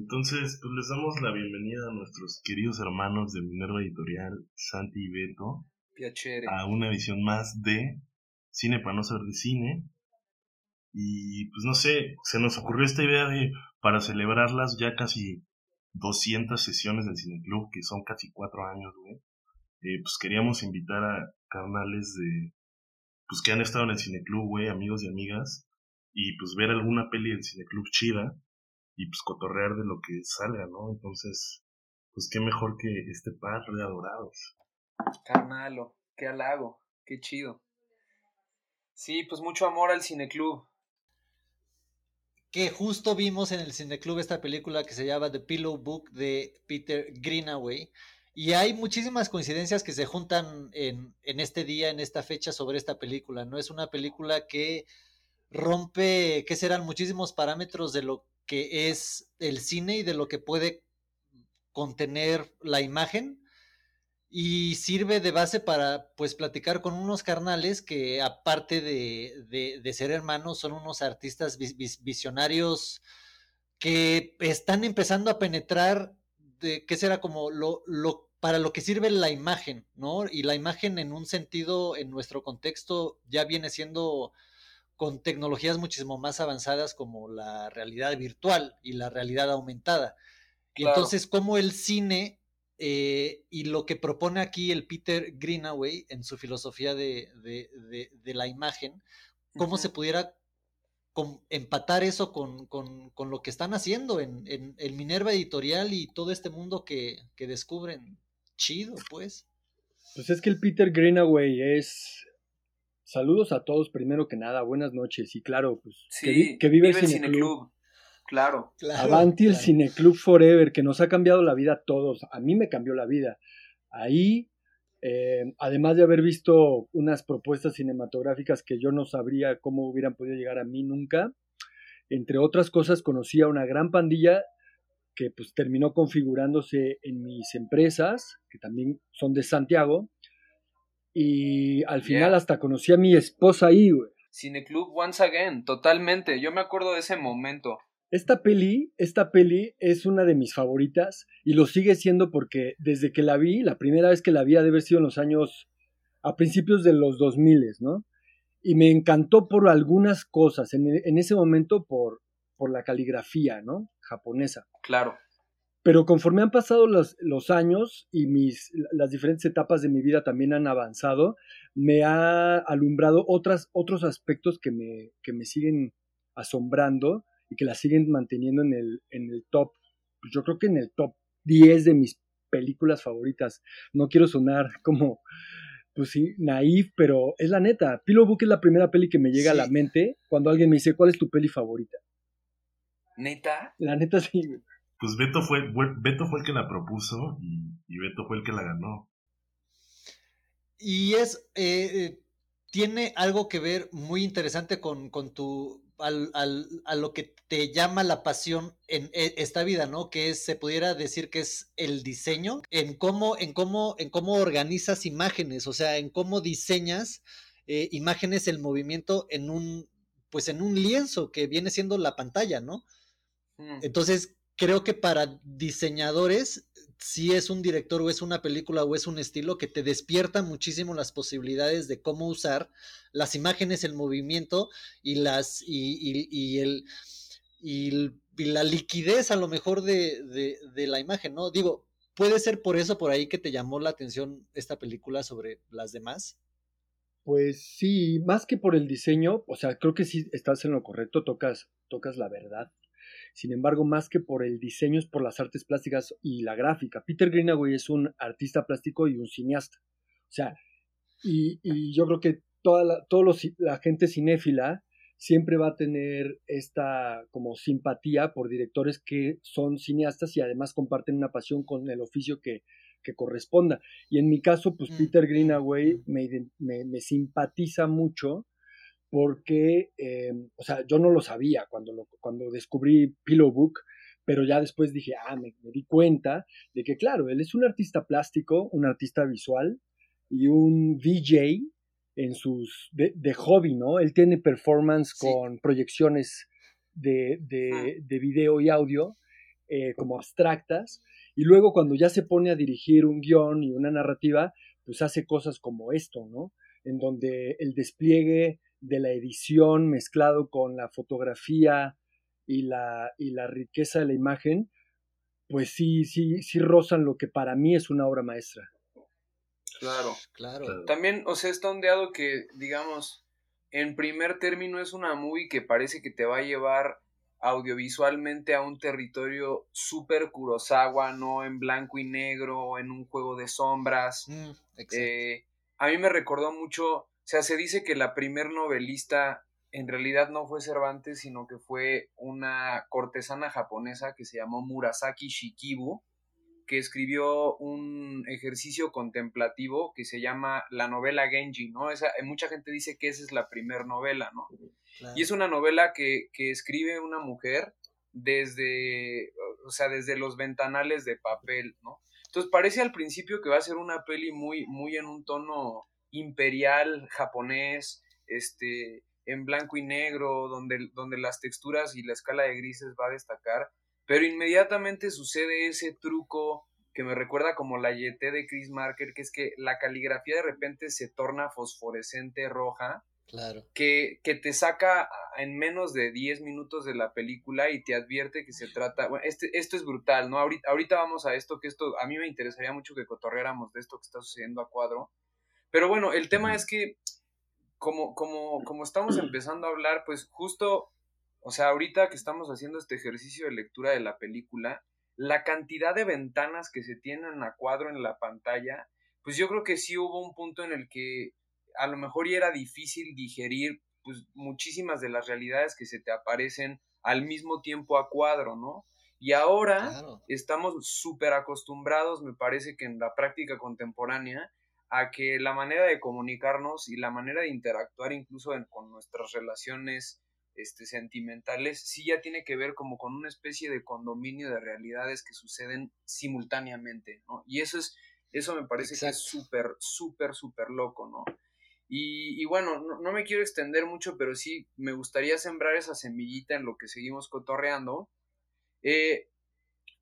Entonces, pues les damos la bienvenida a nuestros queridos hermanos de Minerva Editorial, Santi y Beto, a una edición más de Cine para no ser de cine. Y pues no sé, se nos ocurrió esta idea de, para celebrar las ya casi 200 sesiones del Cineclub, que son casi cuatro años, güey, eh, pues queríamos invitar a carnales de, pues que han estado en el Cineclub, güey, amigos y amigas, y pues ver alguna peli del Cineclub chida y pues cotorrear de lo que salga, ¿no? Entonces, pues qué mejor que este par de adorados. Carnalo, qué halago, qué chido. Sí, pues mucho amor al cineclub. Que justo vimos en el cineclub esta película que se llama The Pillow Book de Peter Greenaway. Y hay muchísimas coincidencias que se juntan en, en este día, en esta fecha, sobre esta película. No es una película que rompe, que serán muchísimos parámetros de lo que es el cine y de lo que puede contener la imagen y sirve de base para pues platicar con unos carnales que aparte de, de, ser hermanos son unos artistas visionarios que están empezando a penetrar de qué será como lo, lo para lo que sirve la imagen, ¿no? Y la imagen en un sentido, en nuestro contexto, ya viene siendo con tecnologías muchísimo más avanzadas como la realidad virtual y la realidad aumentada. Y entonces, como el cine eh, y lo que propone aquí el Peter Greenaway en su filosofía de, la imagen, cómo se pudiera empatar eso con, lo que están haciendo en, en, Minerva Editorial y todo este mundo que, que descubren. Chido, pues. Pues es que el Peter Greenaway es Saludos a todos primero que nada, buenas noches y claro, pues que, vive, el Cineclub. Claro. Avanti el Cineclub Forever, que nos ha cambiado la vida a todos. A mí me cambió la vida. Ahí, eh, además de haber visto unas propuestas cinematográficas que yo no sabría cómo hubieran podido llegar a mí nunca, entre otras cosas conocí a una gran pandilla que pues terminó configurándose en mis empresas, que también son de Santiago, y al final hasta conocí a mi esposa ahí, güey. Cineclub Once Again, totalmente. Yo me acuerdo de ese momento. Esta peli, esta peli es una de mis favoritas y lo sigue siendo porque desde que la vi, la primera vez que la vi ha de haber sido en los años, a principios de los 2000, ¿no? Y me encantó por algunas cosas, en, en ese momento por, por la caligrafía, ¿no? Japonesa. Claro. Pero conforme han pasado los, los, años y mis, las diferentes etapas de mi vida también han avanzado, me ha alumbrado otras, otros aspectos que me, que me siguen asombrando y que la siguen manteniendo en el, en el top, pues yo creo que en el top 10 de mis películas favoritas. No quiero sonar como, pues sí, naif, pero es la neta. Pillow Book es la primera peli que me llega a la mente cuando alguien me dice, ¿cuál es tu peli favorita? ¿Neta? La neta sí, pues Beto fue, Beto fue el que la propuso y, Beto fue el que la ganó. Y es, eh, eh, tiene algo que ver muy interesante con, con tu, al, al, a lo que te llama la pasión en e, esta vida, ¿no? Que es, se pudiera decir que es el diseño, en cómo, en cómo, en cómo organizas imágenes, o sea, en cómo diseñas eh, imágenes, el movimiento en un, pues en un lienzo que viene siendo la pantalla, ¿no? Mm. Entonces, creo que para diseñadores, si es un director o es una película o es un estilo que te despierta muchísimo las posibilidades de cómo usar las imágenes, el movimiento y las y, el y, la liquidez a lo mejor de, de, la imagen, ¿no? Digo, puede ser por eso por ahí que te llamó la atención esta película sobre las demás. Pues sí, más que por el diseño, o sea, creo que sí estás en lo correcto, tocas, tocas la verdad. Sin embargo, más que por el diseño es por las artes plásticas y la gráfica. Peter Greenaway es un artista plástico y un cineasta. O sea, y, yo creo que toda la, la gente cinéfila siempre va a tener esta como simpatía por directores que son cineastas y además comparten una pasión con el oficio que, que corresponda. Y en mi caso, pues mm. Peter Greenaway me, me, me simpatiza mucho porque, eh, o sea, yo no lo sabía cuando, cuando descubrí Pillow Book, pero ya después dije, ah, me, di cuenta de que, claro, él es un artista plástico, un artista visual y un VJ en sus, de, hobby, ¿no? Él tiene performance con proyecciones de, de, de, video y audio eh, como abstractas, y luego cuando ya se pone a dirigir un guion y una narrativa, pues hace cosas como esto, ¿no? En donde el despliegue de la edición mezclado con la fotografía y la, y la riqueza de la imagen, pues sí, sí, sí rozan lo que para mí es una obra maestra. Claro, claro. También, o sea, está ondeado que, digamos, en primer término es una movie que parece que te va a llevar audiovisualmente a un territorio súper Kurosawa, no en blanco y negro, en un juego de sombras. Mm, eh, a mí me recordó mucho, sea, se dice que la primer novelista en realidad no fue Cervantes, sino que fue una cortesana japonesa que se llamó Murasaki Shikibu, que escribió un ejercicio contemplativo que se llama la novela Genji, ¿no? Esa, eh, mucha gente dice que esa es la primera novela, ¿no? Y es una novela que, que, escribe una mujer desde, o sea, desde los ventanales de papel, ¿no? Entonces parece al principio que va a ser una peli muy, muy en un tono imperial, japonés, este, en blanco y negro, donde, donde las texturas y la escala de grises va a destacar, pero inmediatamente sucede ese truco que me recuerda como la YT de Chris Marker, que es que la caligrafía de repente se torna fosforescente roja. Claro. Que, que te saca en menos de 10 minutos de la película y te advierte que se trata. Bueno, este, esto es brutal, ¿no? Ahorita, ahorita vamos a esto, que esto. A mí me interesaría mucho que cotorreáramos de esto que está sucediendo a cuadro. Pero bueno, el tema es que, como, como, como estamos empezando a hablar, pues justo o sea, ahorita que estamos haciendo este ejercicio de lectura de la película, la cantidad de ventanas que se tienen a cuadro en la pantalla, pues yo creo que sí hubo un punto en el que a lo mejor ya era difícil digerir pues muchísimas de las realidades que se te aparecen al mismo tiempo a cuadro, ¿no? Y ahora estamos súper acostumbrados, me parece que en la práctica contemporánea, a que la manera de comunicarnos y la manera de interactuar incluso con nuestras relaciones este, sentimentales, sí ya tiene que ver como con una especie de condominio de realidades que suceden simultáneamente, ¿no? Y eso es, eso me parece que es súper, súper, súper loco, ¿no? Y, bueno, no, me quiero extender mucho, pero sí me gustaría sembrar esa semillita en lo que seguimos cotorreando. Eh,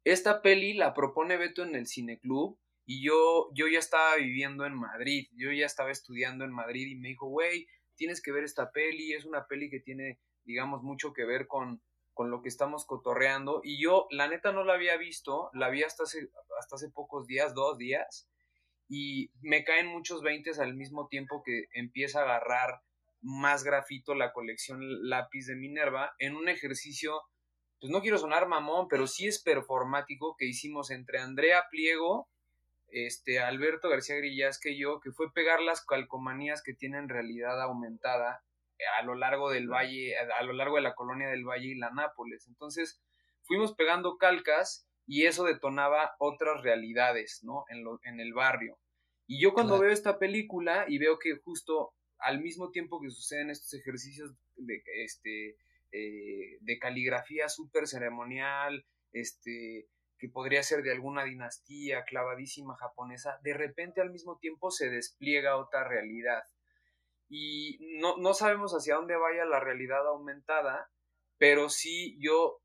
esta peli la propone Beto en el Cineclub y yo, yo ya estaba viviendo en Madrid, yo ya estaba estudiando en Madrid y me dijo, güey, tienes que ver esta peli, es una peli que tiene digamos, mucho que ver con, con lo que estamos cotorreando. Y yo, la neta, no la había visto, la vi hasta hace, hasta hace pocos días, dos días, y me caen muchos veintes al mismo tiempo que empieza a agarrar más grafito la colección lápiz de Minerva en un ejercicio, pues no quiero sonar mamón, pero sí es performático que hicimos entre Andrea Pliego, este, Alberto García Grillas que yo, que fue pegar las calcomanías que tienen realidad aumentada a lo largo del valle, a lo largo de la colonia del valle y la Nápoles. Entonces, fuimos pegando calcas y eso detonaba otras realidades, ¿no? En, lo, en el barrio. Y yo cuando veo esta película y veo que justo al mismo tiempo que suceden estos ejercicios de, este, eh, de caligrafía súper ceremonial, este, que podría ser de alguna dinastía clavadísima japonesa, de repente al mismo tiempo se despliega otra realidad y no, no sabemos hacia dónde vaya la realidad aumentada, pero sí yo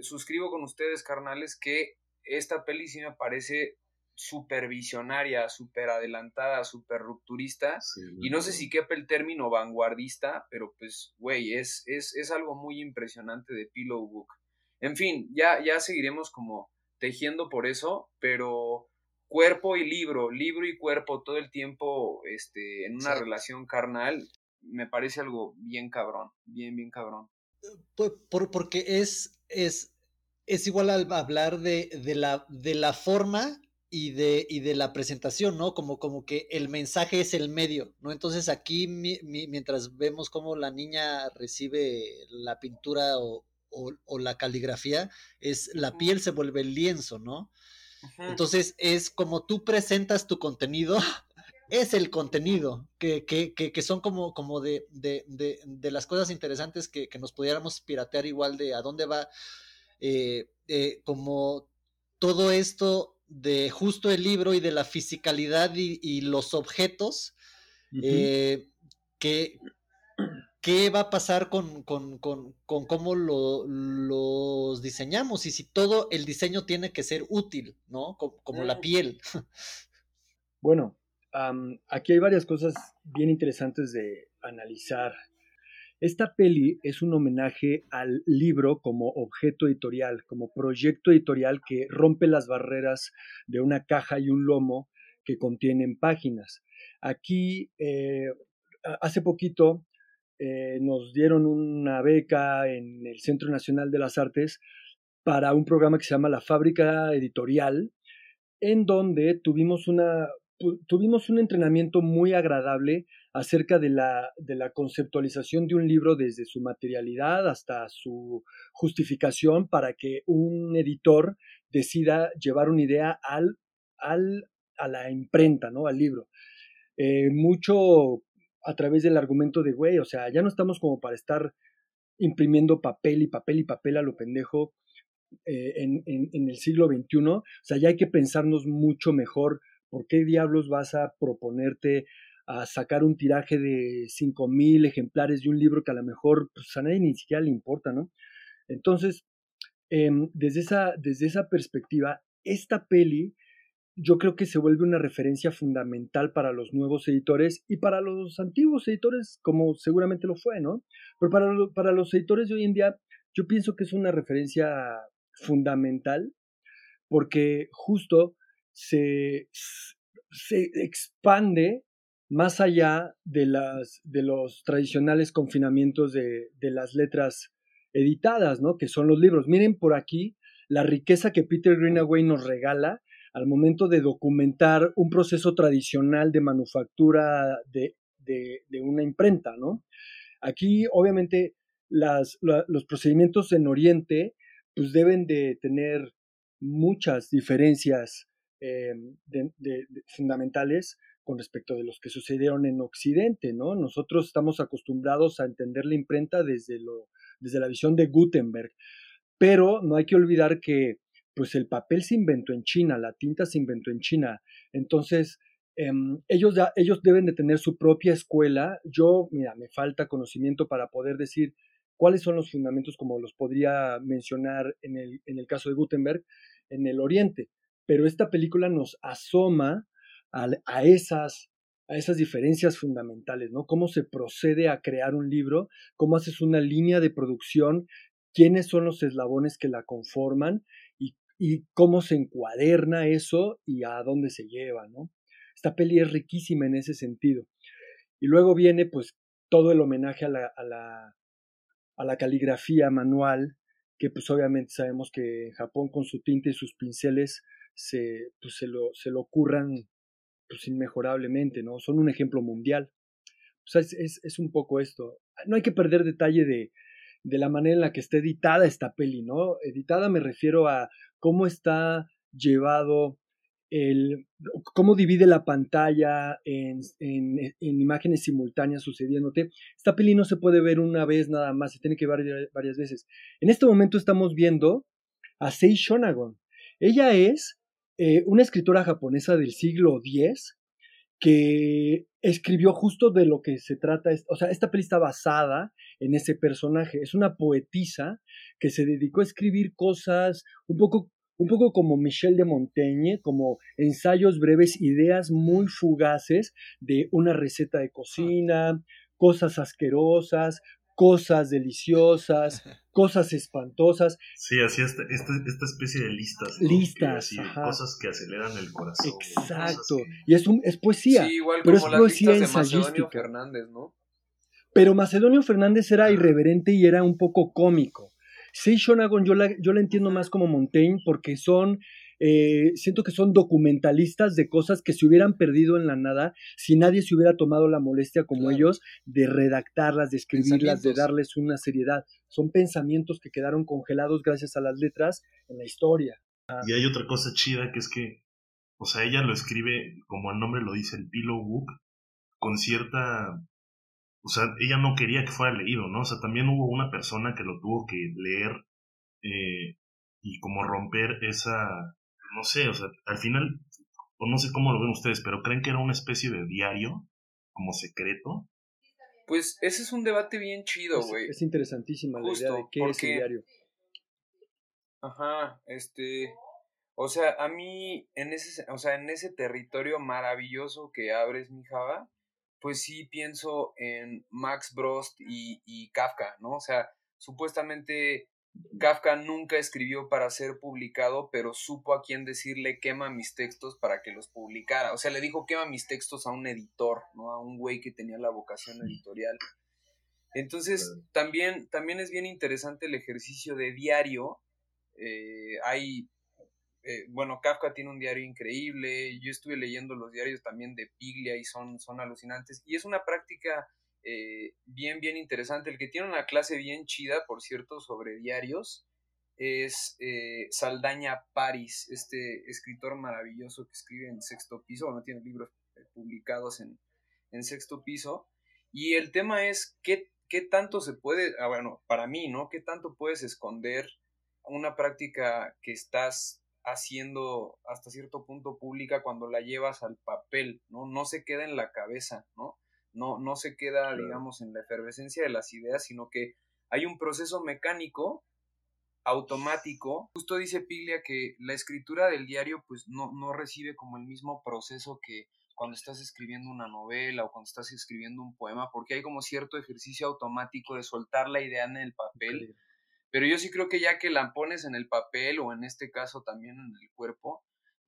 suscribo con ustedes, carnales, que esta peli sí me parece súper visionaria, súper adelantada, súper rupturista. y no sé si quepa el término vanguardista, pero pues, güey, es, es, es, algo muy impresionante de Pillow Book. En fin, ya, ya seguiremos como tejiendo por eso, pero cuerpo y libro, libro y cuerpo todo el tiempo este, en una relación carnal, me parece algo bien cabrón, bien, bien cabrón. Por, porque es, es, es igual al hablar de, de, la, de la forma y de, y de la presentación, ¿no? Como, como que el mensaje es el medio, ¿no? Entonces aquí mientras vemos cómo la niña recibe la pintura o, o la caligrafía, es la piel se vuelve el lienzo, ¿no? Entonces es como tú presentas tu contenido, es el contenido, que, que, que, son como, como de, de, de, las cosas interesantes que, nos pudiéramos piratear igual de a dónde va, eh, eh, como todo esto de justo el libro y de la fisicalidad y, los objetos, eh, que, qué va a pasar con, con, con, con cómo lo, los diseñamos y si todo el diseño tiene que ser útil, ¿no? Como, la mm. piel. Bueno, aquí hay varias cosas bien interesantes de analizar. Esta peli es un homenaje al libro como objeto editorial, como proyecto editorial que rompe las barreras de una caja y un lomo que contienen páginas. Aquí, eh, hace poquito, eh, nos dieron una beca en el Centro Nacional de las Artes para un programa que se llama La Fábrica Editorial, en donde tuvimos, una, tuvimos un entrenamiento muy agradable acerca de la, de la conceptualización de un libro desde su materialidad hasta su justificación para que un editor decida llevar una idea al, al, a la imprenta, ¿no? al libro. Eh, mucho a través del argumento de, güey, o sea, ya no estamos como para estar imprimiendo papel y papel y papel a lo pendejo eh, en, en, el siglo XXI. O sea, ya hay que pensarnos mucho mejor por qué diablos vas a proponerte a sacar un tiraje de 5.000 ejemplares de un libro que a lo mejor pues, a nadie ni siquiera le importa, ¿no? Entonces, em, desde, esa, desde esa perspectiva, esta peli yo creo que se vuelve una referencia fundamental para los nuevos editores y para los antiguos editores, como seguramente lo fue, ¿no? Pero para, para los editores de hoy en día, yo pienso que es una referencia fundamental porque justo se, se expande más allá de, las, de los tradicionales confinamientos de, de las letras editadas, ¿no? Que son los libros. Miren por aquí la riqueza que Peter Greenaway nos regala al momento de documentar un proceso tradicional de manufactura de, una imprenta, ¿no? Aquí, obviamente, los procedimientos en Oriente, pues deben de tener muchas diferencias eh, fundamentales con respecto de los que sucedieron en Occidente, ¿no? Nosotros estamos acostumbrados a entender la imprenta desde, desde la visión de Gutenberg, pero no hay que olvidar que pues el papel se inventó en China, la tinta se inventó en China. Entonces, em, ellos, ellos deben de tener su propia escuela. Yo, mira, me falta conocimiento para poder decir cuáles son los fundamentos, como los podría mencionar en el, en el caso de Gutenberg, en el Oriente. Pero esta película nos asoma a, a esas a esas diferencias fundamentales, ¿no? Cómo se procede a crear un libro, cómo haces una línea de producción, quiénes son los eslabones que la conforman y cómo se encuaderna eso y a dónde se lleva, ¿no? Esta peli es riquísima en ese sentido. Y luego viene pues todo el homenaje a la, a la, a la caligrafía manual, que pues obviamente sabemos que en Japón con su tinta y sus pinceles se, pues, se, lo, se lo curran pues inmejorablemente, ¿no? Son un ejemplo mundial. Es, es un poco esto. No hay que perder detalle de, de la manera en la que está editada esta peli, ¿no? Editada me refiero a cómo está llevado el, cómo divide la pantalla en, en, en, imágenes simultáneas sucediéndote. Esta peli no se puede ver una vez nada más, se tiene que ver varias veces. En este momento estamos viendo a Sei Shonagon. Ella es eh, una escritora japonesa del siglo X que escribió justo de lo que se trata. O sea, esta peli está basada en ese personaje. Es una poetisa que se dedicó a escribir cosas un poco, un poco como Michel de Montaigne, como ensayos breves, ideas muy fugaces de una receta de cocina, cosas asquerosas, cosas deliciosas, cosas espantosas. Sí, así esta, esta, especie de listas. Listas. cosas que aceleran el corazón. Exacto. Y es, un, es poesía. Sí, igual pero como es las poesía de Macedonio Fernández, ¿no? Pero Macedonio Fernández era irreverente y era un poco cómico. Sí, Shonagon yo la, yo la entiendo más como Montaigne porque son eh, siento que son documentalistas de cosas que se hubieran perdido en la nada si nadie se hubiera tomado la molestia como ellos de redactarlas, de escribirlas, de darles una seriedad. Son pensamientos que quedaron congelados gracias a las letras en la historia. Y hay otra cosa chida que es que, o sea, ella lo escribe, como el nombre lo dice, el Pillow Book, con cierta o sea, ella no quería que fuera leído, ¿no? O sea, también hubo una persona que lo tuvo que leer eh, y como romper esa, no sé, o sea, al final, o no sé cómo lo ven ustedes, pero creen que era una especie de diario, como secreto. Pues ese es un debate bien chido, güey. Es, interesantísima la idea de qué es el diario. Ajá, este, o sea, a mí en ese, o sea, en ese territorio maravilloso que abres, mi Java, pues sí pienso en Max Brost y, y Kafka, ¿no? O sea, supuestamente Kafka nunca escribió para ser publicado, pero supo a quién decirle quema mis textos para que los publicara. O sea, le dijo quema mis textos a un editor, ¿no? A un güey que tenía la vocación editorial. Entonces, también, también es bien interesante el ejercicio de diario. Eh, hay, eh, bueno, Kafka tiene un diario increíble. Yo estuve leyendo los diarios también de Piglia y son, son alucinantes. Y es una práctica eh, bien, bien interesante. El que tiene una clase bien chida, por cierto, sobre diarios, es eh, Saldaña Paris, este escritor maravilloso que escribe en sexto piso, no tiene libros publicados en, en, sexto piso. Y el tema es qué, qué tanto se puede, ah, bueno, para mí, ¿no? ¿Qué tanto puedes esconder una práctica que estás haciendo hasta cierto punto pública cuando la llevas al papel, ¿no? No se queda en la cabeza, ¿no? no, no se queda, digamos, en la efervescencia de las ideas, sino que hay un proceso mecánico automático. Justo dice Piglia que la escritura del diario pues no, no recibe como el mismo proceso que cuando estás escribiendo una novela o cuando estás escribiendo un poema, porque hay como cierto ejercicio automático de soltar la idea en el papel. Pero yo sí creo que ya que la pones en el papel o en este caso también en el cuerpo,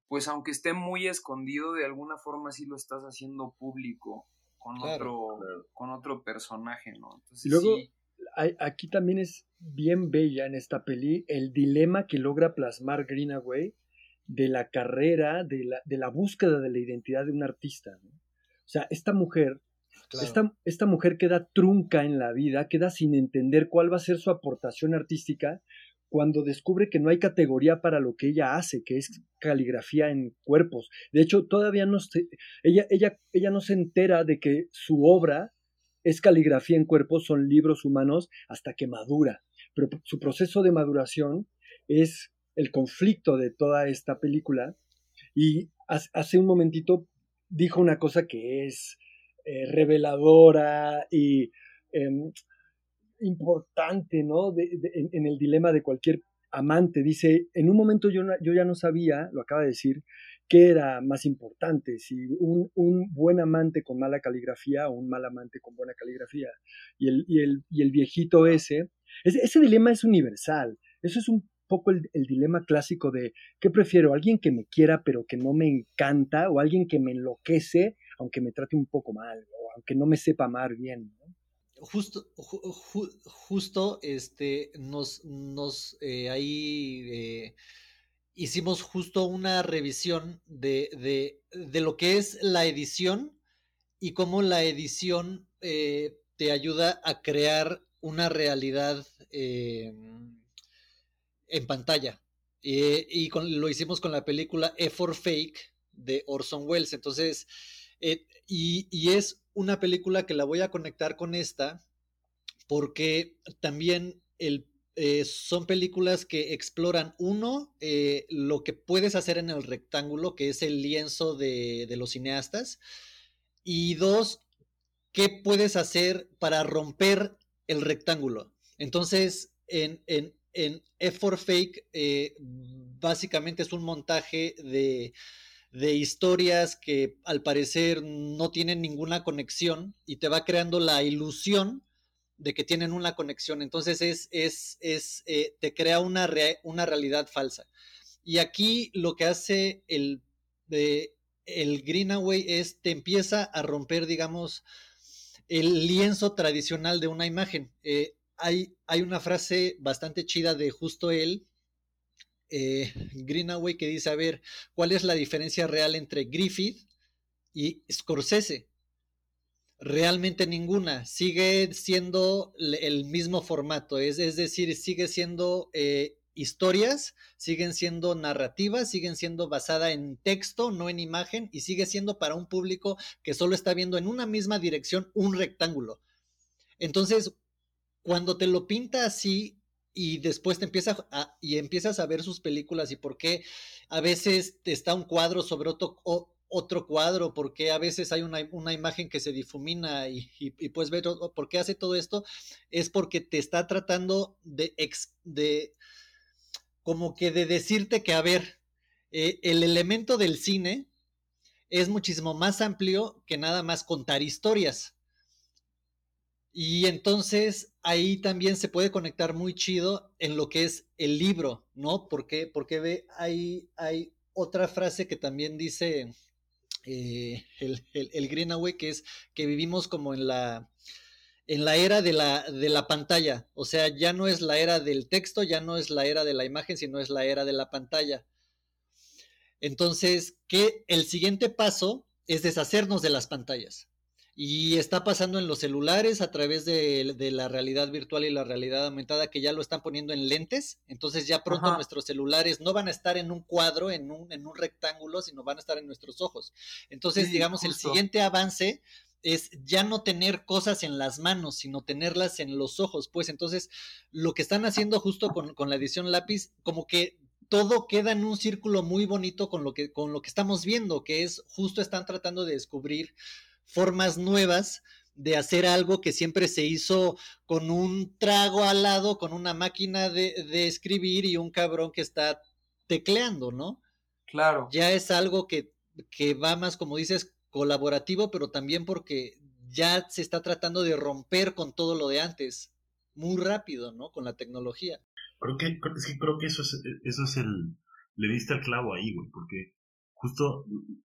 pues aunque esté muy escondido, de alguna forma sí lo estás haciendo público con, otro, con otro personaje, ¿no? Entonces, y luego, aquí también es bien bella en esta peli el dilema que logra plasmar Greenaway de la carrera, de la, de la búsqueda de la identidad de un artista. ¿no? O sea, esta mujer, esta, esta mujer queda trunca en la vida, queda sin entender cuál va a ser su aportación artística, cuando descubre que no hay categoría para lo que ella hace, que es caligrafía en cuerpos. De hecho, todavía no se, ella, ella, ella no se entera de que su obra es caligrafía en cuerpos, son libros humanos, hasta que madura. Pero su proceso de maduración es el conflicto de toda esta película. Y hace un momentito dijo una cosa que es eh, reveladora y em, importante, ¿no? en, el dilema de cualquier amante. Dice, en un momento yo, yo ya no sabía, lo acaba de decir, qué era más importante, si un, un, buen amante con mala caligrafía o un mal amante con buena caligrafía. Y el, y el, y el viejito ese, ese, dilema es universal. Eso es un poco el, el, dilema clásico de, ¿qué prefiero? ¿Alguien que me quiera pero que no me encanta? ¿O alguien que me enloquece aunque me trate un poco mal? ¿O aunque no me sepa amar bien? justo, justo, este, nos, nos eh, ahí eh, hicimos justo una revisión de, de, lo que es la edición y cómo la edición eh, te ayuda a crear una realidad en pantalla. y con, lo hicimos con la película E for Fake de Orson Welles. Entonces, y, y es una película que la voy a conectar con esta porque también eh, son películas que exploran, uno, eh, lo que puedes hacer en el rectángulo, que es el lienzo de, los cineastas, y dos, qué puedes hacer para romper el rectángulo. Entonces, en, en, en F for Fake, eh, básicamente es un montaje de de historias que al parecer no tienen ninguna conexión y te va creando la ilusión de que tienen una conexión. Entonces es, es, es eh, te crea una, una realidad falsa. Y aquí lo que hace el, el Greenaway es, te empieza a romper, digamos, el lienzo tradicional de una imagen. Eh, hay, hay una frase bastante chida de justo él eh, Greenaway que dice, a ver, ¿cuál es la diferencia real entre Griffith y Scorsese? Realmente ninguna, sigue siendo el mismo formato, es, es decir, sigue siendo eh, historias, siguen siendo narrativas, siguen siendo basada en texto, no en imagen, y sigue siendo para un público que solo está viendo en una misma dirección un rectángulo. Entonces, cuando te lo pinta así, y después te empiezas a, y empiezas a ver sus películas y por qué a veces está un cuadro sobre otro, otro cuadro, por qué a veces hay una, imagen que se difumina y, pues ver por qué hace todo esto, es porque te está tratando de, de como que de decirte que, a ver, eh, el elemento del cine es muchísimo más amplio que nada más contar historias. Y entonces ahí también se puede conectar muy chido en lo que es el libro, ¿no? Porque, porque ve, hay, hay otra frase que también dice eh, el, el, Greenaway, que es que vivimos como en la, en la era de la, de la pantalla. O sea, ya no es la era del texto, ya no es la era de la imagen, sino es la era de la pantalla. Entonces, que el siguiente paso es deshacernos de las pantallas. Y está pasando en los celulares a través de, la realidad virtual y la realidad aumentada que ya lo están poniendo en lentes. Entonces ya pronto nuestros celulares no van a estar en un cuadro, en un, en un rectángulo, sino van a estar en nuestros ojos. Entonces, digamos, el siguiente avance es ya no tener cosas en las manos, sino tenerlas en los ojos. Pues entonces, lo que están haciendo justo con, con la edición lápiz, como que todo queda en un círculo muy bonito con lo que, con lo que estamos viendo, que es justo están tratando de descubrir formas nuevas de hacer algo que siempre se hizo con un trago al lado, con una máquina de, escribir y un cabrón que está tecleando, ¿no? Claro. Ya es algo que, que va más, como dices, colaborativo, pero también porque ya se está tratando de romper con todo lo de antes, muy rápido, ¿no? Con la tecnología. Creo que, creo que eso es, eso es el, le diste el clavo ahí, güey, porque justo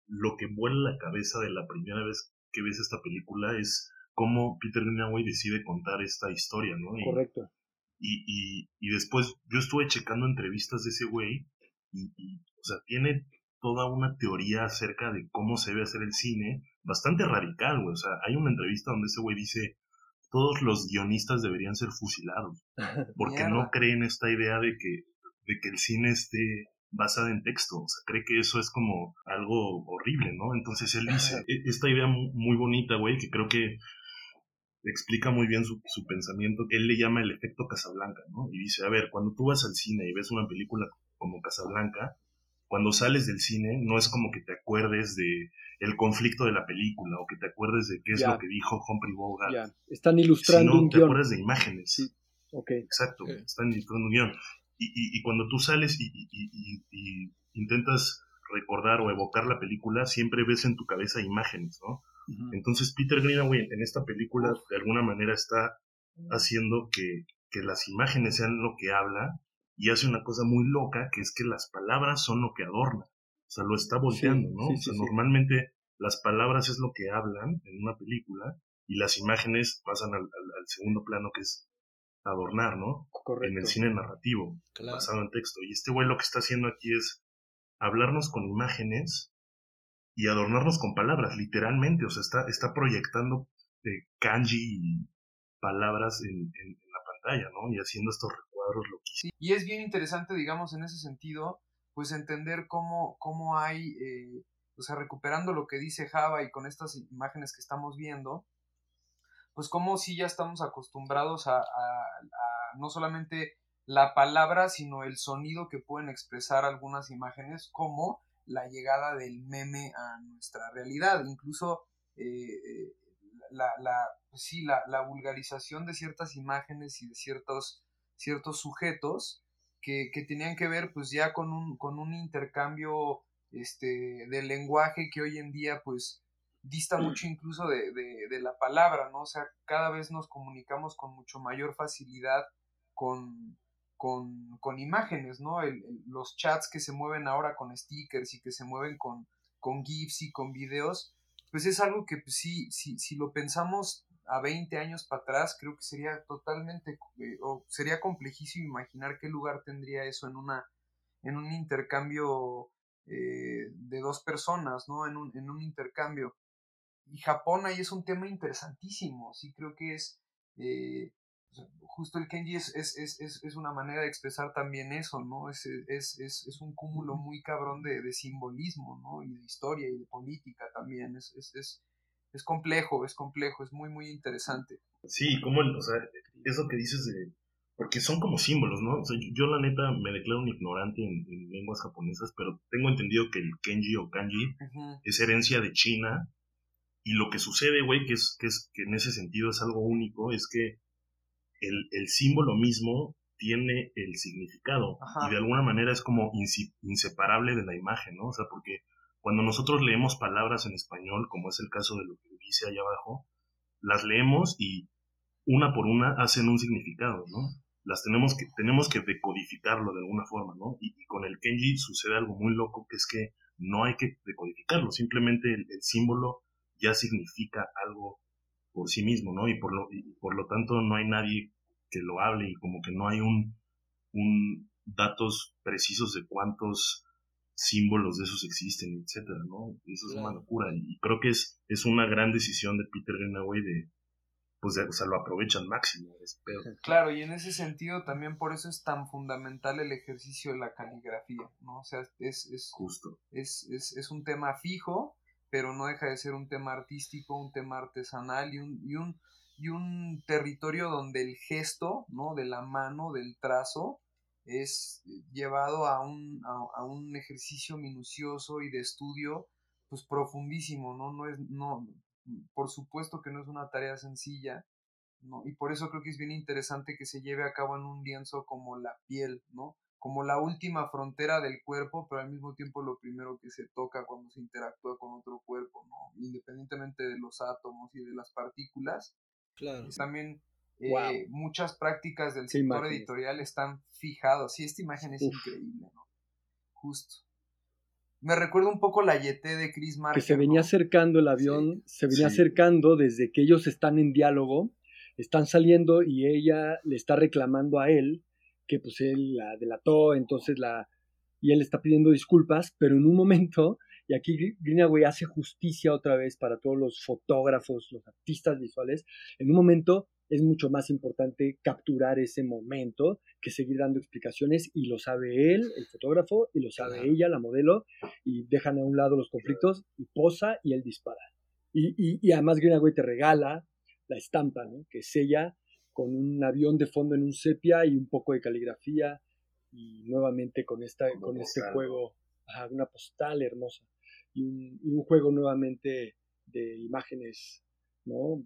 lo que vuela la cabeza de la primera vez que ves esta película es cómo Peter Greenaway decide contar esta historia, ¿no? Correcto. Y, y, y, después yo estuve checando entrevistas de ese güey y, o sea, tiene toda una teoría acerca de cómo se debe hacer el cine, bastante radical, güey. O sea, hay una entrevista donde ese güey dice, todos los guionistas deberían ser fusilados, porque no creen esta idea de que, de que el cine esté basada en texto, o sea, cree que eso es como algo horrible, ¿no? Entonces él dice, e, esta idea muy bonita, güey, que creo que explica muy bien su, su, pensamiento, él le llama el efecto Casablanca, ¿no? Y dice, a ver, cuando tú vas al cine y ves una película como Casablanca, cuando sales del cine no es como que te acuerdes de el conflicto de la película o que te acuerdes de qué es lo que dijo Humphrey Bogart. Están ilustrando un te acuerdas de imágenes. Sí. Okay. Exacto, están ilustrando un guion y, cuando tú sales y, intentas recordar o evocar la película, siempre ves en tu cabeza imágenes, ¿no? Entonces Peter Greenaway en esta película de alguna manera está haciendo que, que las imágenes sean lo que habla y hace una cosa muy loca que es que las palabras son lo que adornan. O sea, lo está volteando, ¿no? o sea, normalmente las palabras es lo que hablan en una película y las imágenes pasan al segundo plano que es adornar, ¿no? Correcto. En el cine narrativo, basado en texto. Y este güey lo que está haciendo aquí es hablarnos con imágenes y adornarnos con palabras, literalmente. O sea, está, está proyectando eh, kanji y palabras en, la pantalla, ¿no? Y haciendo estos recuadros loquísimos. Y es bien interesante, digamos, en ese sentido, pues entender cómo, cómo hay, eh, o sea, recuperando lo que dice Java y con estas imágenes que estamos viendo, pues como si ya estamos acostumbrados a, no solamente la palabra, sino el sonido que pueden expresar algunas imágenes, como la llegada del meme a nuestra realidad, incluso eh, eh, la, pues sí, la, vulgarización de ciertas imágenes y de ciertos, ciertos sujetos que, que, tenían que ver pues ya con un, con un intercambio este, del lenguaje que hoy en día pues dista mucho incluso de, de, la palabra, ¿no? O sea, cada vez nos comunicamos con mucho mayor facilidad con, con, con imágenes, ¿no? los chats que se mueven ahora con stickers y que se mueven con, con GIFs y con videos, pues es algo que pues, sí, sí, si lo pensamos a 20 años para atrás, creo que sería totalmente, eh, o sería complejísimo imaginar qué lugar tendría eso en una, en un intercambio eh, de dos personas, ¿no? En un, en un intercambio y Japón ahí es un tema interesantísimo, sí creo que es, eh, justo el Kenji es, es, es, es, una manera de expresar también eso, ¿no? Es, es, un cúmulo muy cabrón de, de, simbolismo, ¿no? Y de historia y de política también, es, es, es, complejo, es complejo, es muy, muy interesante. Sí, como, o sea, eso que dices de, porque son como símbolos, ¿no? O sea, yo la neta me declaro un ignorante en, lenguas japonesas, pero tengo entendido que el kenji o kanji es herencia de China y lo que sucede, güey, que es, que es que en ese sentido es algo único, es que el, el símbolo mismo tiene el significado y de alguna manera es como inseparable de la imagen, ¿no? O sea, porque cuando nosotros leemos palabras en español, como es el caso de lo que dice allá abajo, las leemos y una por una hacen un significado, ¿no? Las tenemos que, tenemos que decodificarlo de alguna forma, ¿no? Y, con el Kenji sucede algo muy loco, que es que no hay que decodificarlo, simplemente el, símbolo ya significa algo por sí mismo, ¿no? Y por lo, y por lo tanto no hay nadie que lo hable y como que no hay un, un datos precisos de cuántos símbolos de esos existen, etcétera, ¿no? Eso es una locura y creo que es, es una gran decisión de Peter Greenaway de, pues, o sea, lo aprovecha al máximo. Claro, y en ese sentido también por eso es tan fundamental el ejercicio de la caligrafía, ¿no? O sea, es, es, Justo. es, es, es un tema fijo, pero no deja de ser un tema artístico, un tema artesanal y un, y un y un territorio donde el gesto, ¿no? De la mano, del trazo, es llevado a un, a, un ejercicio minucioso y de estudio, pues profundísimo, ¿no? No es, no, por supuesto que no es una tarea sencilla, ¿no? Y por eso creo que es bien interesante que se lleve a cabo en un lienzo como la piel, ¿no? Como la última frontera del cuerpo, pero al mismo tiempo lo primero que se toca cuando se interactúa con otro cuerpo, ¿no? Independientemente de los átomos y de las partículas, Claro. También eh, muchas prácticas del sector editorial están fijadas. Sí, esta imagen es increíble, ¿no? Justo. Me recuerda un poco la YT de Chris Marker. Que se venía acercando el avión, se venía acercando desde que ellos están en diálogo, están saliendo y ella le está reclamando a él que pues él la delató, entonces la... y él está pidiendo disculpas, pero en un momento y aquí Greenaway hace justicia otra vez para todos los fotógrafos, los artistas visuales. En un momento es mucho más importante capturar ese momento que seguir dando explicaciones y lo sabe él, el fotógrafo, y lo sabe ella, la modelo, y dejan a un lado los conflictos y posa y él dispara. Y, y, además Greenaway te regala la estampa, ¿no? que es ella con un avión de fondo en un sepia y un poco de caligrafía y nuevamente con, esta, con este juego, una postal hermosa y un, juego nuevamente de imágenes, ¿no?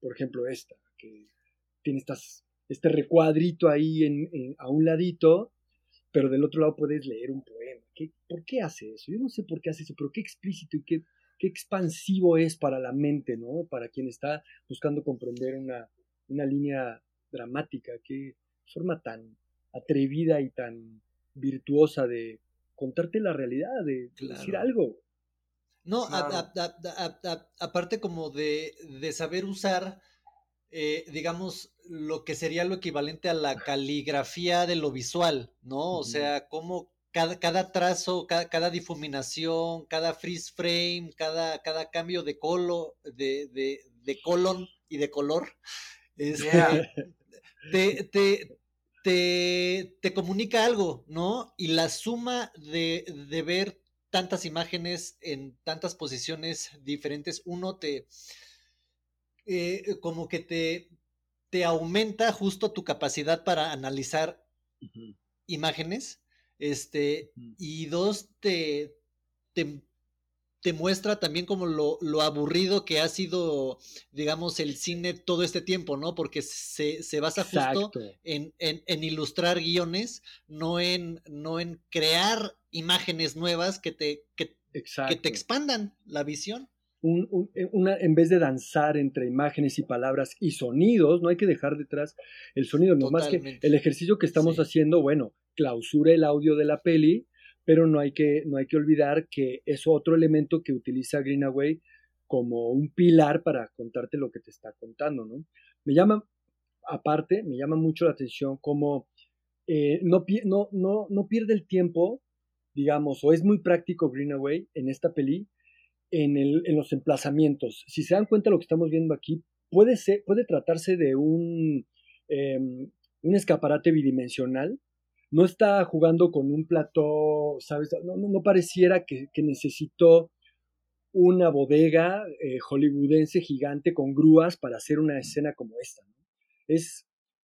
Por ejemplo, esta, que tiene estas, este recuadrito ahí en, a un ladito, pero del otro lado puedes leer un poema. ¿Qué, ¿Por qué hace eso? Yo no sé por qué hace eso, pero qué explícito y qué, qué expansivo es para la mente, ¿no? Para quien está buscando comprender una, una línea dramática, qué forma tan atrevida y tan virtuosa de contarte la realidad, de decir algo. No, aparte como de, saber usar, eh, digamos, lo que sería lo equivalente a la caligrafía de lo visual, ¿no? O sea, como cada, cada trazo, cada, difuminación, cada freeze frame, cada, cada cambio de colo, de, de, de colon y de color, este, te, te, te, comunica algo, ¿no? Y la suma de, de ver tantas imágenes en tantas posiciones diferentes, uno te, eh, como que te, te aumenta justo tu capacidad para analizar imágenes, este, y dos, te, te, te muestra también como lo, lo, aburrido que ha sido, digamos, el cine todo este tiempo, ¿no? Porque se, se basa justo en, en, en, ilustrar guiones, no en, no en crear imágenes nuevas que te, que, que te expandan la visión. Un, eh, una, en vez de danzar entre imágenes y palabras y sonidos, no hay que dejar detrás el sonido, no más que el ejercicio que estamos haciendo, bueno, clausura el audio de la peli, pero no hay que, no hay que olvidar que es otro elemento que utiliza Greenaway como un pilar para contarte lo que te está contando, ¿no? Me llama, aparte, me llama mucho la atención cómo eh, no, no, no, no pierde el tiempo, digamos, o es muy práctico Greenaway en esta peli, en, el, en los emplazamientos. Si se dan cuenta de lo que estamos viendo aquí, puede, ser, puede tratarse de un, em, un escaparate bidimensional no está jugando con un plató, ¿sabes? No, no, pareciera que, necesitó una bodega eh, hollywoodense gigante con grúas para hacer una escena como esta. Es,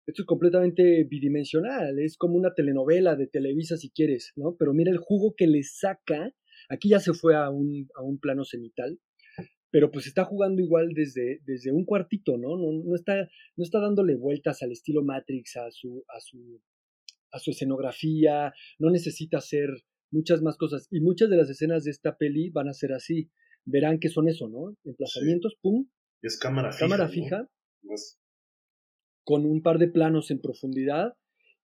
Esto es completamente bidimensional, es como una telenovela de Televisa si quieres, ¿no? Pero mira el jugo que le saca, aquí ya se fue a un, a un plano cenital, pero pues está jugando igual desde, desde un cuartito, ¿no? No, no, está, no está dándole vueltas al estilo Matrix, a su, a su, a su escenografía, no necesita hacer muchas más cosas. Y muchas de las escenas de esta peli van a ser así. Verán que son eso, ¿no? Emplazamientos, pum. Es cámara fija. Cámara fija con un par de planos en profundidad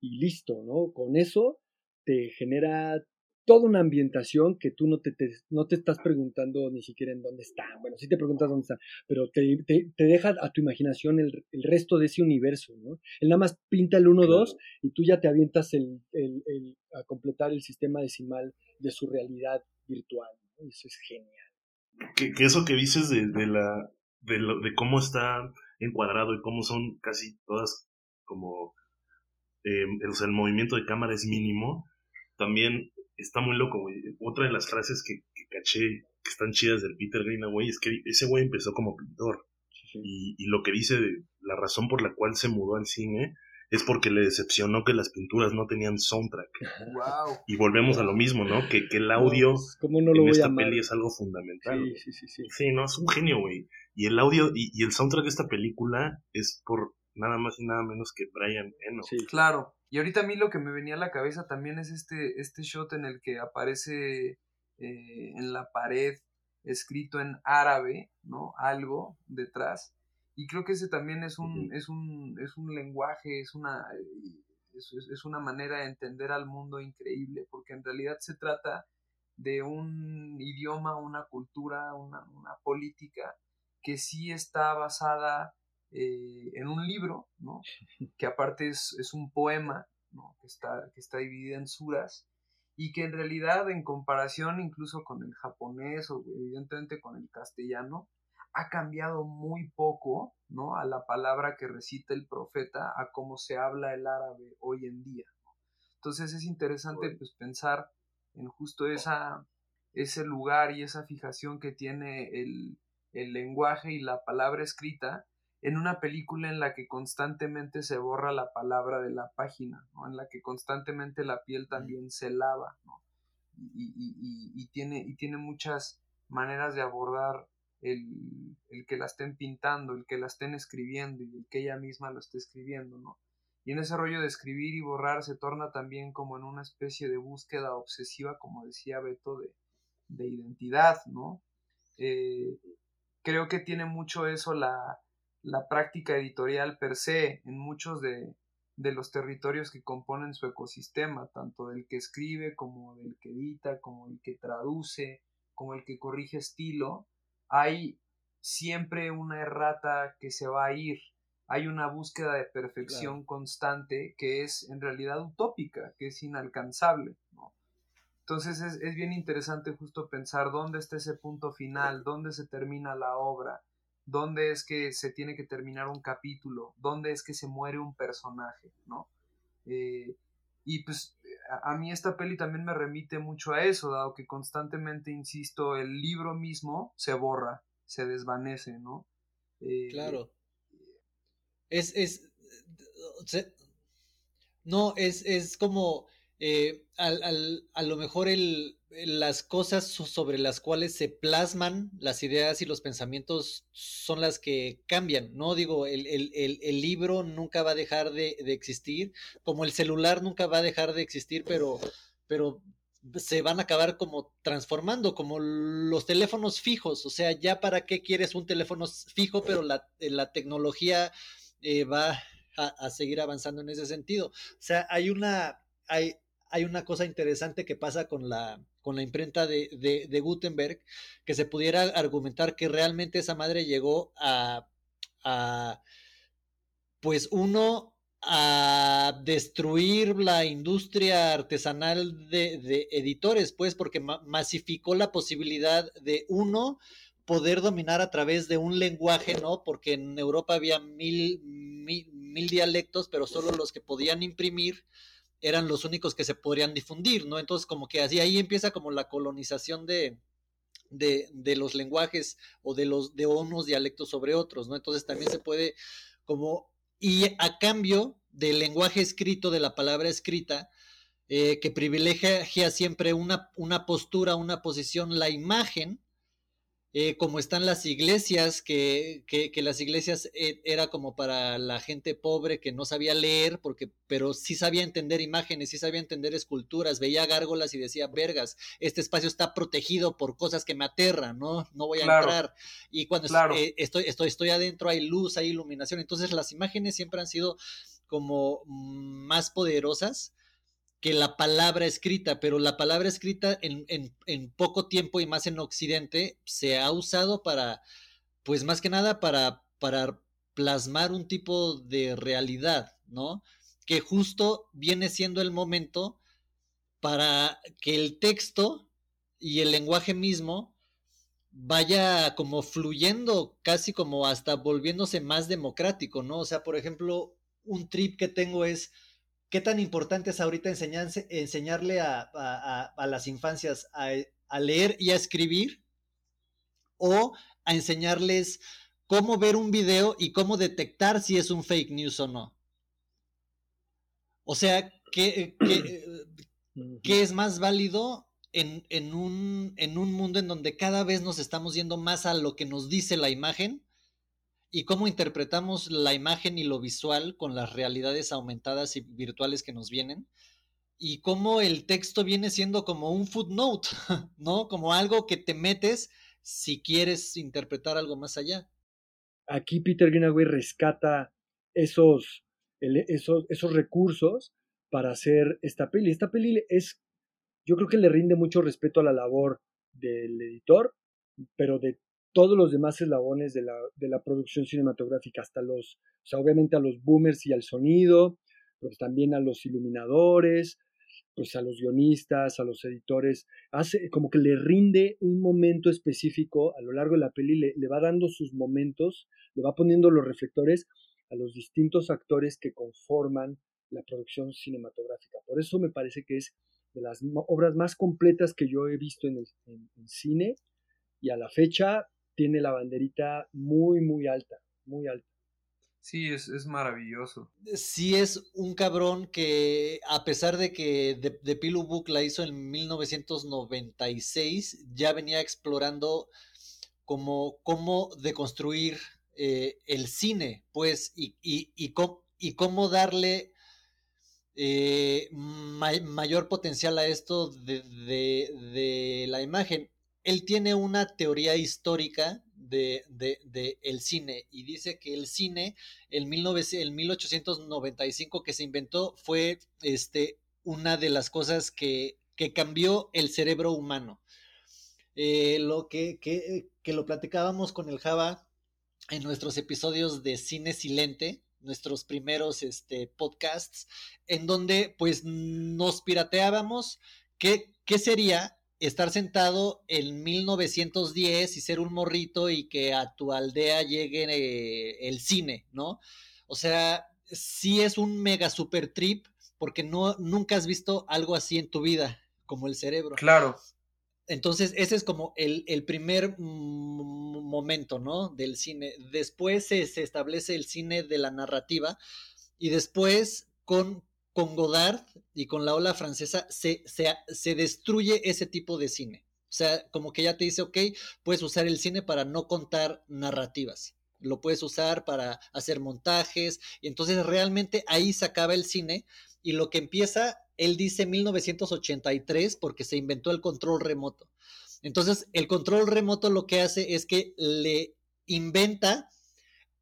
y listo, ¿no? Con eso te genera toda una ambientación que tú no te, no te estás preguntando ni siquiera en dónde está. Bueno, sí te preguntas dónde está, pero te, te, deja a tu imaginación el, el, resto de ese universo, ¿no? Él nada más pinta el 1-2 y tú ya te avientas el, el, el, a completar el sistema decimal de su realidad virtual. ¿no? Eso es genial. Que, que eso que dices de, de la de, lo, de cómo está encuadrado y cómo son casi todas como eh, el, movimiento de cámara es mínimo, también está muy loco, güey. Otra de las frases que, caché que están chidas del Peter Greenaway es que ese güey empezó como pintor. Y, y, lo que dice de la razón por la cual se mudó al cine es porque le decepcionó que las pinturas no tenían soundtrack. Y volvemos a lo mismo, ¿no? Que, que el audio pues, no, en esta peli es algo fundamental. Sí, sí, sí, sí. Sí, no, es un genio, güey. Y el audio y, el soundtrack de esta película es por nada más y nada menos que Brian Eno. Sí, claro. Y ahorita a mí lo que me venía a la cabeza también es este, este shot en el que aparece eh, en la pared escrito en árabe, ¿no? Algo detrás. Y creo que ese también es un, es un, es un lenguaje, es una, es, es una manera de entender al mundo increíble, porque en realidad se trata de un idioma, una cultura, una, una política que sí está basada eh, en un libro, ¿no? que aparte es, es un poema ¿no? que, está, que está dividido en suras y que en realidad en comparación incluso con el japonés o evidentemente con el castellano, ha cambiado muy poco, ¿no? A la palabra que recita el profeta, a cómo se habla el árabe hoy en día. Entonces es interesante pues pensar en justo esa, ese lugar y esa fijación que tiene el, el lenguaje y la palabra escrita en una película en la que constantemente se borra la palabra de la página, ¿no? en la que constantemente la piel también se lava, ¿no? y, y, y, tiene, y tiene muchas maneras de abordar el, el, que la estén pintando, el que la estén escribiendo y el que ella misma lo esté escribiendo, ¿no? Y en ese rollo de escribir y borrar se torna también como en una especie de búsqueda obsesiva, como decía Beto, de, de identidad, ¿no? Eh, creo que tiene mucho eso la, la práctica editorial per se en muchos de, de los territorios que componen su ecosistema, tanto del que escribe como del que edita, como el que traduce, como el que corrige estilo, hay siempre una errata que se va a ir, hay una búsqueda de perfección constante que es en realidad utópica, que es inalcanzable. Entonces es, es, bien interesante justo pensar dónde está ese punto final, dónde se termina la obra, dónde es que se tiene que terminar un capítulo, dónde es que se muere un personaje, ¿no? Eh, y pues a, mí esta peli también me remite mucho a eso, dado que constantemente, insisto, el libro mismo se borra, se desvanece, ¿no? Eh, claro. Es, es, no, es, es como eh, al, a lo mejor el, las cosas sobre las cuales se plasman las ideas y los pensamientos son las que cambian, ¿no? Digo, el, el, el, libro nunca va a dejar de, de, existir, como el celular nunca va a dejar de existir, pero, pero se van a acabar como transformando, como los teléfonos fijos, o sea, ya para qué quieres un teléfono fijo, pero la, la tecnología eh, va a, a seguir avanzando en ese sentido. O sea, hay una... Hay, hay una cosa interesante que pasa con la, con la imprenta de, de, Gutenberg, que se pudiera argumentar que realmente esa madre llegó a, a pues uno, a destruir la industria artesanal de, de editores, pues, porque masificó la posibilidad de uno poder dominar a través de un lenguaje, ¿no? Porque en Europa había mil, mil, mil dialectos, pero solo los que podían imprimir eran los únicos que se podrían difundir, ¿no? Entonces, como que así ahí empieza como la colonización de, de, de, los lenguajes o de los de unos dialectos sobre otros, ¿no? Entonces también se puede como y a cambio del lenguaje escrito, de la palabra escrita, eh, que privilegia siempre una, una postura, una posición, la imagen, eh, como están las iglesias, que, que, las iglesias eh, era como para la gente pobre que no sabía leer, porque, pero sí sabía entender imágenes, sí sabía entender esculturas, veía gárgolas y decía, vergas, este espacio está protegido por cosas que me aterran, ¿no? No voy a entrar. Y cuando eh, estoy, estoy, estoy adentro hay luz, hay iluminación. Entonces las imágenes siempre han sido como mm, más poderosas que la palabra escrita, pero la palabra escrita en, en, poco tiempo y más en Occidente se ha usado para, pues más que nada para, para plasmar un tipo de realidad, ¿no? Que justo viene siendo el momento para que el texto y el lenguaje mismo vaya como fluyendo, casi como hasta volviéndose más democrático, ¿no? O sea, por ejemplo, un trip que tengo es ¿qué tan importante es ahorita enseñarle a, las infancias a, leer y a escribir? ¿O a enseñarles cómo ver un video y cómo detectar si es un fake news o no? O sea, ¿qué, es más válido en, un, en un mundo en donde cada vez nos estamos yendo más a lo que nos dice la imagen y cómo interpretamos la imagen y lo visual con las realidades aumentadas y virtuales que nos vienen y cómo el texto viene siendo como un footnote, ¿no? Como algo que te metes si quieres interpretar algo más allá. Aquí Peter Greenaway rescata esos, esos, esos recursos para hacer esta peli. Esta peli es, yo creo que le rinde mucho respeto a la labor del editor, pero de todos los demás eslabones de la, de la producción cinematográfica, hasta los, o sea, obviamente a los boomers y al sonido, pero también a los iluminadores, pues a los guionistas, a los editores, hace como que le rinde un momento específico a lo largo de la peli, le, le va dando sus momentos, le va poniendo los reflectores a los distintos actores que conforman la producción cinematográfica. Por eso me parece que es de las obras más completas que yo he visto en el en cine y a la fecha tiene la banderita muy, muy alta, muy alta. Sí, es, es maravilloso. Sí, es un cabrón que, a pesar de que The, The Pillow Book la hizo en 1996, ya venía explorando como cómo deconstruir eh, el cine, pues, y, y, y, y cómo darle eh, mayor potencial a esto de, de, de la imagen él tiene una teoría histórica de, el cine y dice que el cine, el, 1895 que se inventó, fue este, una de las cosas que, cambió el cerebro humano. Eh, lo que, lo platicábamos con el Java en nuestros episodios de Cine Silente, nuestros primeros este, podcasts, en donde pues nos pirateábamos qué sería estar sentado en 1910 y ser un morrito y que a tu aldea llegue eh, el cine, ¿no? O sea, sí es un mega super trip porque no, nunca has visto algo así en tu vida, como el cerebro. Claro. Entonces, ese es como el, primer momento, ¿no? Del cine. Después se, se establece el cine de la narrativa y después con con Godard y con la ola francesa se, se, destruye ese tipo de cine. O sea, como que ya te dice, ok, puedes usar el cine para no contar narrativas. Lo puedes usar para hacer montajes. Y entonces realmente ahí se acaba el cine. Y lo que empieza, él dice 1983 porque se inventó el control remoto. Entonces, el control remoto lo que hace es que le inventa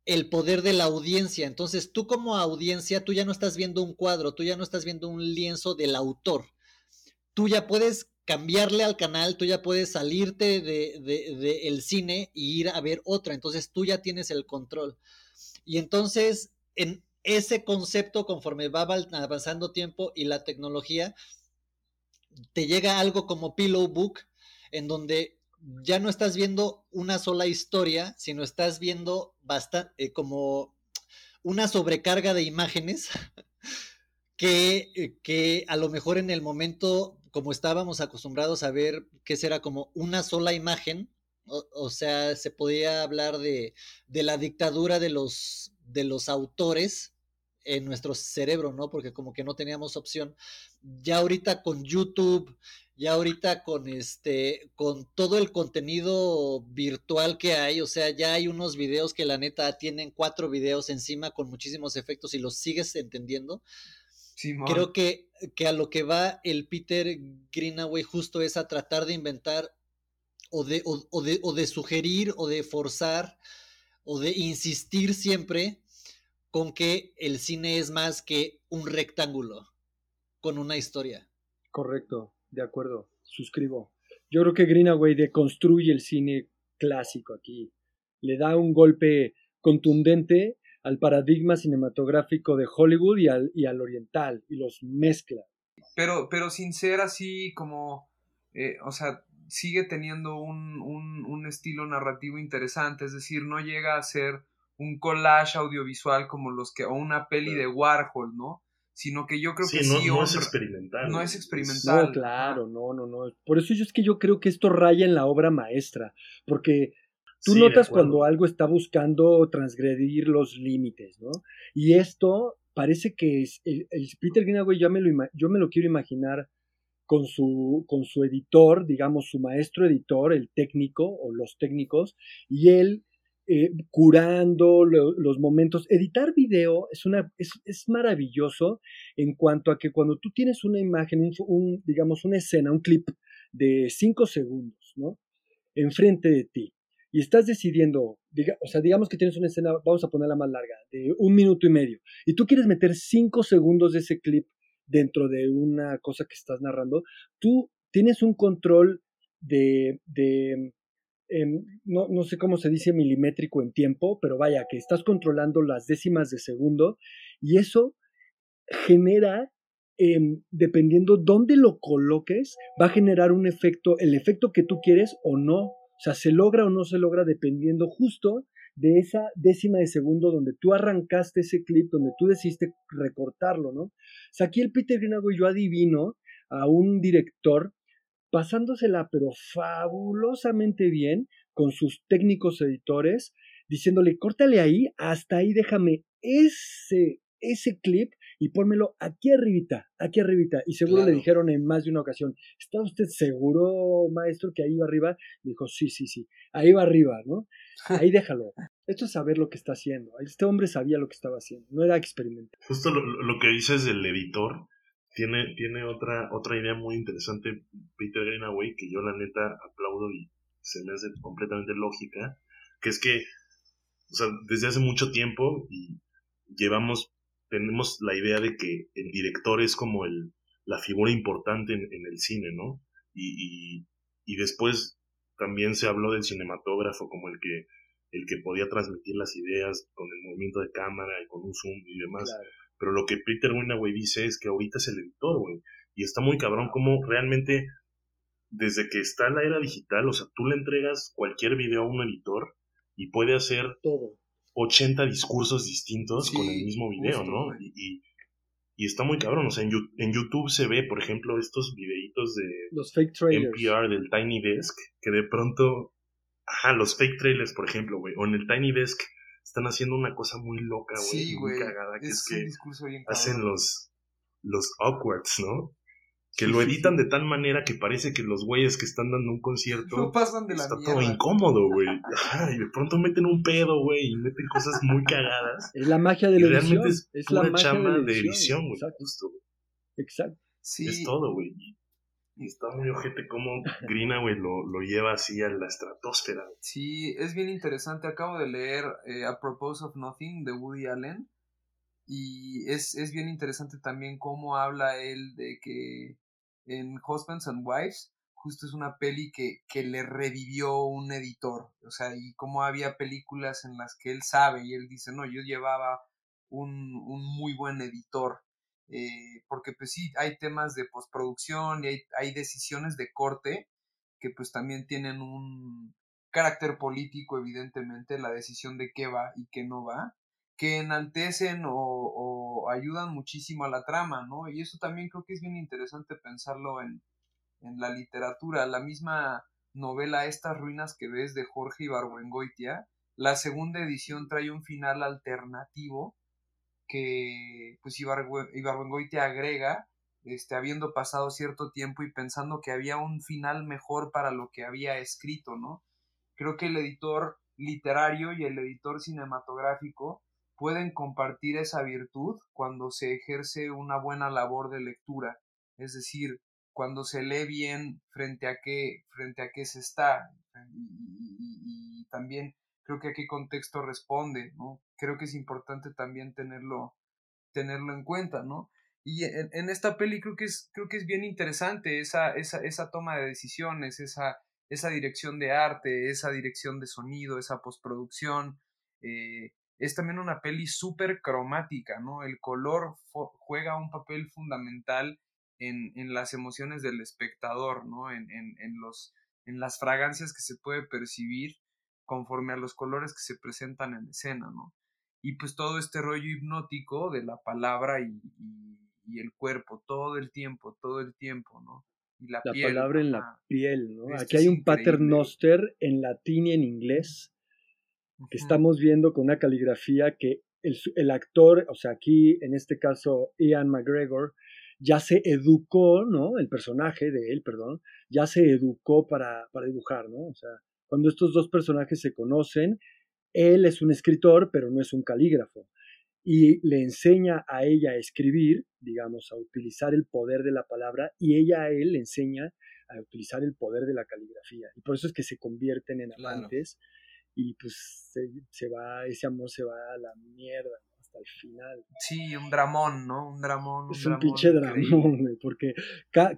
el poder de la audiencia. Entonces, tú como audiencia, tú ya no estás viendo un cuadro, tú ya no estás viendo un lienzo del autor. Tú ya puedes cambiarle al canal, tú ya puedes salirte del de, el cine y ir a ver otra. Entonces, tú ya tienes el control. Y entonces, en ese concepto, conforme va avanzando tiempo y la tecnología, te llega algo como Pillow Book, en donde ya no estás viendo una sola historia, sino estás viendo bastante eh, como una sobrecarga de imágenes que, eh, que a lo mejor en el momento, como estábamos acostumbrados a ver que será como una sola imagen, o, sea, se podía hablar de, de, la dictadura de los, de los autores en nuestro cerebro, ¿no? Porque como que no teníamos opción. Ya ahorita con YouTube, ya ahorita con este, con todo el contenido virtual que hay, o sea, ya hay unos videos que la neta tienen cuatro videos encima con muchísimos efectos y los sigues entendiendo. Creo que, que a lo que va el Peter Greenaway justo es a tratar de inventar o de, o, de, o de sugerir o de forzar o de insistir siempre con que el cine es más que un rectángulo con una historia. Correcto, de acuerdo, suscribo. Yo creo que Greenaway deconstruye el cine clásico aquí, le da un golpe contundente al paradigma cinematográfico de Hollywood y al, y al oriental y los mezcla. Pero, pero sin ser así como, eh, o sea, sigue teniendo un, un, un, estilo narrativo interesante, es decir, no llega a ser un collage audiovisual como los que, o una peli de Warhol, ¿no? Sino que yo creo que sí. No, es experimental. No es experimental. No, claro, no, no, no. Por eso yo es que yo creo que esto raya en la obra maestra, porque tú notas cuando algo está buscando transgredir los límites, ¿no? Y esto parece que es, el, Peter Greenaway, yo me, lo, yo me lo quiero imaginar con su, con su editor, digamos, su maestro editor, el técnico o los técnicos, y él eh, curando los momentos. Editar video es, una, es, es, maravilloso en cuanto a que cuando tú tienes una imagen, un, digamos, una escena, un clip de cinco segundos, ¿no? Enfrente de ti, y estás decidiendo, diga, o sea, digamos que tienes una escena, vamos a ponerla más larga, de un minuto y medio, y tú quieres meter cinco segundos de ese clip dentro de una cosa que estás narrando, tú tienes un control de, de em, no, no, sé cómo se dice milimétrico en tiempo, pero vaya, que estás controlando las décimas de segundo y eso genera, em, dependiendo dónde lo coloques, va a generar un efecto, el efecto que tú quieres o no. O sea, se logra o no se logra dependiendo justo de esa décima de segundo donde tú arrancaste ese clip, donde tú decidiste recortarlo, ¿no? O sea, aquí el Peter Greenaway yo adivino a un director pasándosela pero fabulosamente bien con sus técnicos editores, diciéndole, córtale ahí, hasta ahí déjame ese, ese clip y pónmelo aquí arribita, aquí arribita. Y seguro le dijeron en más de una ocasión, ¿está usted seguro, maestro, que ahí va arriba? dijo, sí, sí, sí, ahí va arriba, ¿no? Ahí déjalo. Esto es saber lo que está haciendo. Este hombre sabía lo que estaba haciendo, no era experimental. Justo lo, que dices del editor, tiene, tiene otra, otra idea muy interesante, Peter Greenaway, que yo la neta aplaudo y se me hace completamente lógica, que es que, o sea, desde hace mucho tiempo y llevamos tenemos la idea de que el director es como el, la figura importante en, el cine, ¿no? Y, y, después también se habló del cinematógrafo como el que, el que podía transmitir las ideas con el movimiento de cámara y con un zoom y demás. Pero lo que Peter Winaway dice es que ahorita es el editor, güey. Y está muy cabrón como realmente desde que está la era digital, o sea, tú le entregas cualquier video a un editor y puede hacer todo 80 discursos distintos con el mismo video, ¿no? Y, y, está muy cabrón, o sea, en, en, YouTube se ve, por ejemplo, estos videitos de los fake trailers. NPR del Tiny Desk, que de pronto, ajá, los fake trailers, por ejemplo, güey, o en el Tiny Desk están haciendo una cosa muy loca, güey, sí, muy cagada, que es, que hacen los, los awkwards, ¿no? que lo editan de tal manera que parece que los güeyes que están dando un concierto no pasan de la está todo incómodo, güey. y de pronto meten un pedo, güey, y meten cosas muy cagadas. Es la magia de la edición. Realmente es, es la chama de edición, güey. Exacto. Exacto. Sí. Es todo, güey. Y está muy ojete cómo güey, lo, lo, lleva así a la estratosfera. Sí, es bien interesante. Acabo de leer eh, A Propose of Nothing de Woody Allen. Y es, es bien interesante también cómo habla él de que en Husbands and Wives, justo es una peli que, que le revivió un editor, o sea, y como había películas en las que él sabe y él dice, no, yo llevaba un, un muy buen editor, eh, porque pues sí, hay temas de postproducción y hay, hay decisiones de corte que pues también tienen un carácter político, evidentemente, la decisión de qué va y qué no va, que enaltecen o, o, ayudan muchísimo a la trama, ¿no? Y eso también creo que es bien interesante pensarlo en, en la literatura. La misma novela Estas ruinas que ves de Jorge Ibargüengoitia, la segunda edición trae un final alternativo que pues te agrega, este, habiendo pasado cierto tiempo y pensando que había un final mejor para lo que había escrito, ¿no? Creo que el editor literario y el editor cinematográfico pueden compartir esa virtud cuando se ejerce una buena labor de lectura, es decir, cuando se lee bien frente a qué, frente a qué se está y, también creo que a qué contexto responde, ¿no? Creo que es importante también tenerlo, tenerlo en cuenta, ¿no? Y en, esta peli creo que es, creo que es bien interesante esa, esa, esa toma de decisiones, esa, esa dirección de arte, esa dirección de sonido, esa postproducción. Eh, es también una peli súper cromática, ¿no? El color juega un papel fundamental en, en, las emociones del espectador, ¿no? En, en, en, los, en las fragancias que se puede percibir conforme a los colores que se presentan en escena, ¿no? Y pues todo este rollo hipnótico de la palabra y, y, el cuerpo, todo el tiempo, todo el tiempo, ¿no? Y la, palabra en la piel, ¿no? Aquí hay un paternoster en latín y en inglés que estamos viendo con una caligrafía que el, el, actor, o sea, aquí en este caso Ian McGregor, ya se educó, ¿no? El personaje de él, perdón, ya se educó para, para dibujar, ¿no? O sea, cuando estos dos personajes se conocen, él es un escritor, pero no es un calígrafo. Y le enseña a ella a escribir, digamos, a utilizar el poder de la palabra, y ella a él le enseña a utilizar el poder de la caligrafía. Y por eso es que se convierten en amantes y pues se, va, ese amor se va a la mierda hasta el final. Sí, un dramón, ¿no? Un dramón. es un pinche dramón, güey, porque,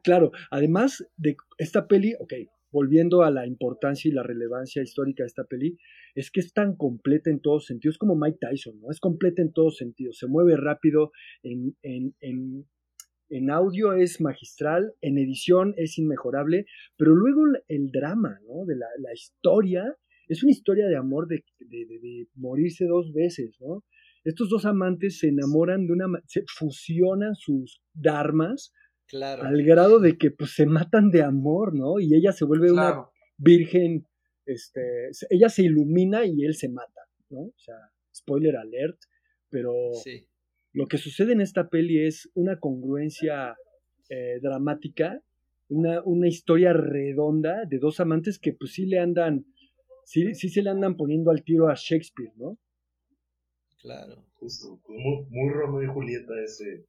claro, además de esta peli, ok, volviendo a la importancia y la relevancia histórica de esta peli, es que es tan completa en todos sentidos, como Mike Tyson, ¿no? Es completa en todos sentidos, se mueve rápido, en, en, en, en audio es magistral, en edición es inmejorable, pero luego el drama, ¿no? De la, la historia, es una historia de amor de, de, de, morirse dos veces, ¿no? Estos dos amantes se enamoran de una, se fusionan sus dharmas al grado de que pues se matan de amor, ¿no? Y ella se vuelve una virgen, este, ella se ilumina y él se mata, ¿no? O sea, spoiler alert, pero lo que sucede en esta peli es una congruencia eh, dramática, una, una historia redonda de dos amantes que pues sí le andan, sí, sí se le andan poniendo al tiro a Shakespeare, ¿no? Claro. Justo, muy, muy Romeo y Julieta ese,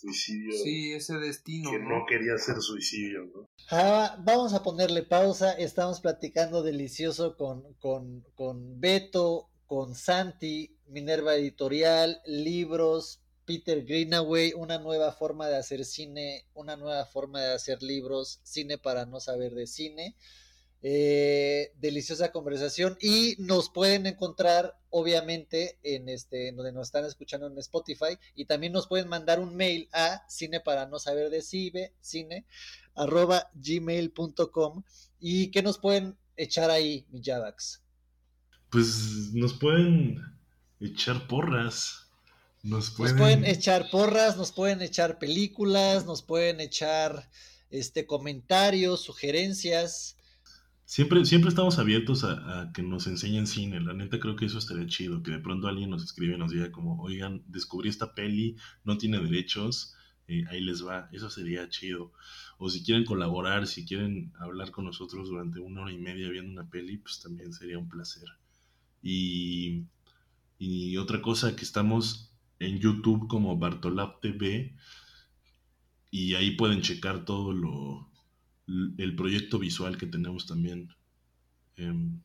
suicidio. Sí, ese destino. Que ¿no? quería hacer suicidio, ¿no? Ah, vamos a ponerle pausa. Estamos platicando delicioso con, con, con Beto, con Santi, Minerva Editorial, libros, Peter Greenaway, una nueva forma de hacer cine, una nueva forma de hacer libros, cine para no saber de cine. Eh, deliciosa conversación y nos pueden encontrar obviamente en este donde nos están escuchando en Spotify y también nos pueden mandar un mail a cine para no saber de cine, cine arroba gmail.com y que nos pueden echar ahí mi Jadax pues nos pueden echar porras nos pueden... nos pueden echar porras nos pueden echar películas nos pueden echar este comentarios sugerencias Siempre, siempre estamos abiertos a, que nos enseñen cine. La neta creo que eso estaría chido. Que de pronto alguien nos escribe y nos diga como, oigan, descubrí esta peli, no tiene derechos, eh, ahí les va. Eso sería chido. O si quieren colaborar, si quieren hablar con nosotros durante una hora y media viendo una peli, pues también sería un placer. Y, y otra cosa que estamos en YouTube como Bartolab TV y ahí pueden checar todo lo, el proyecto visual que tenemos también. Em,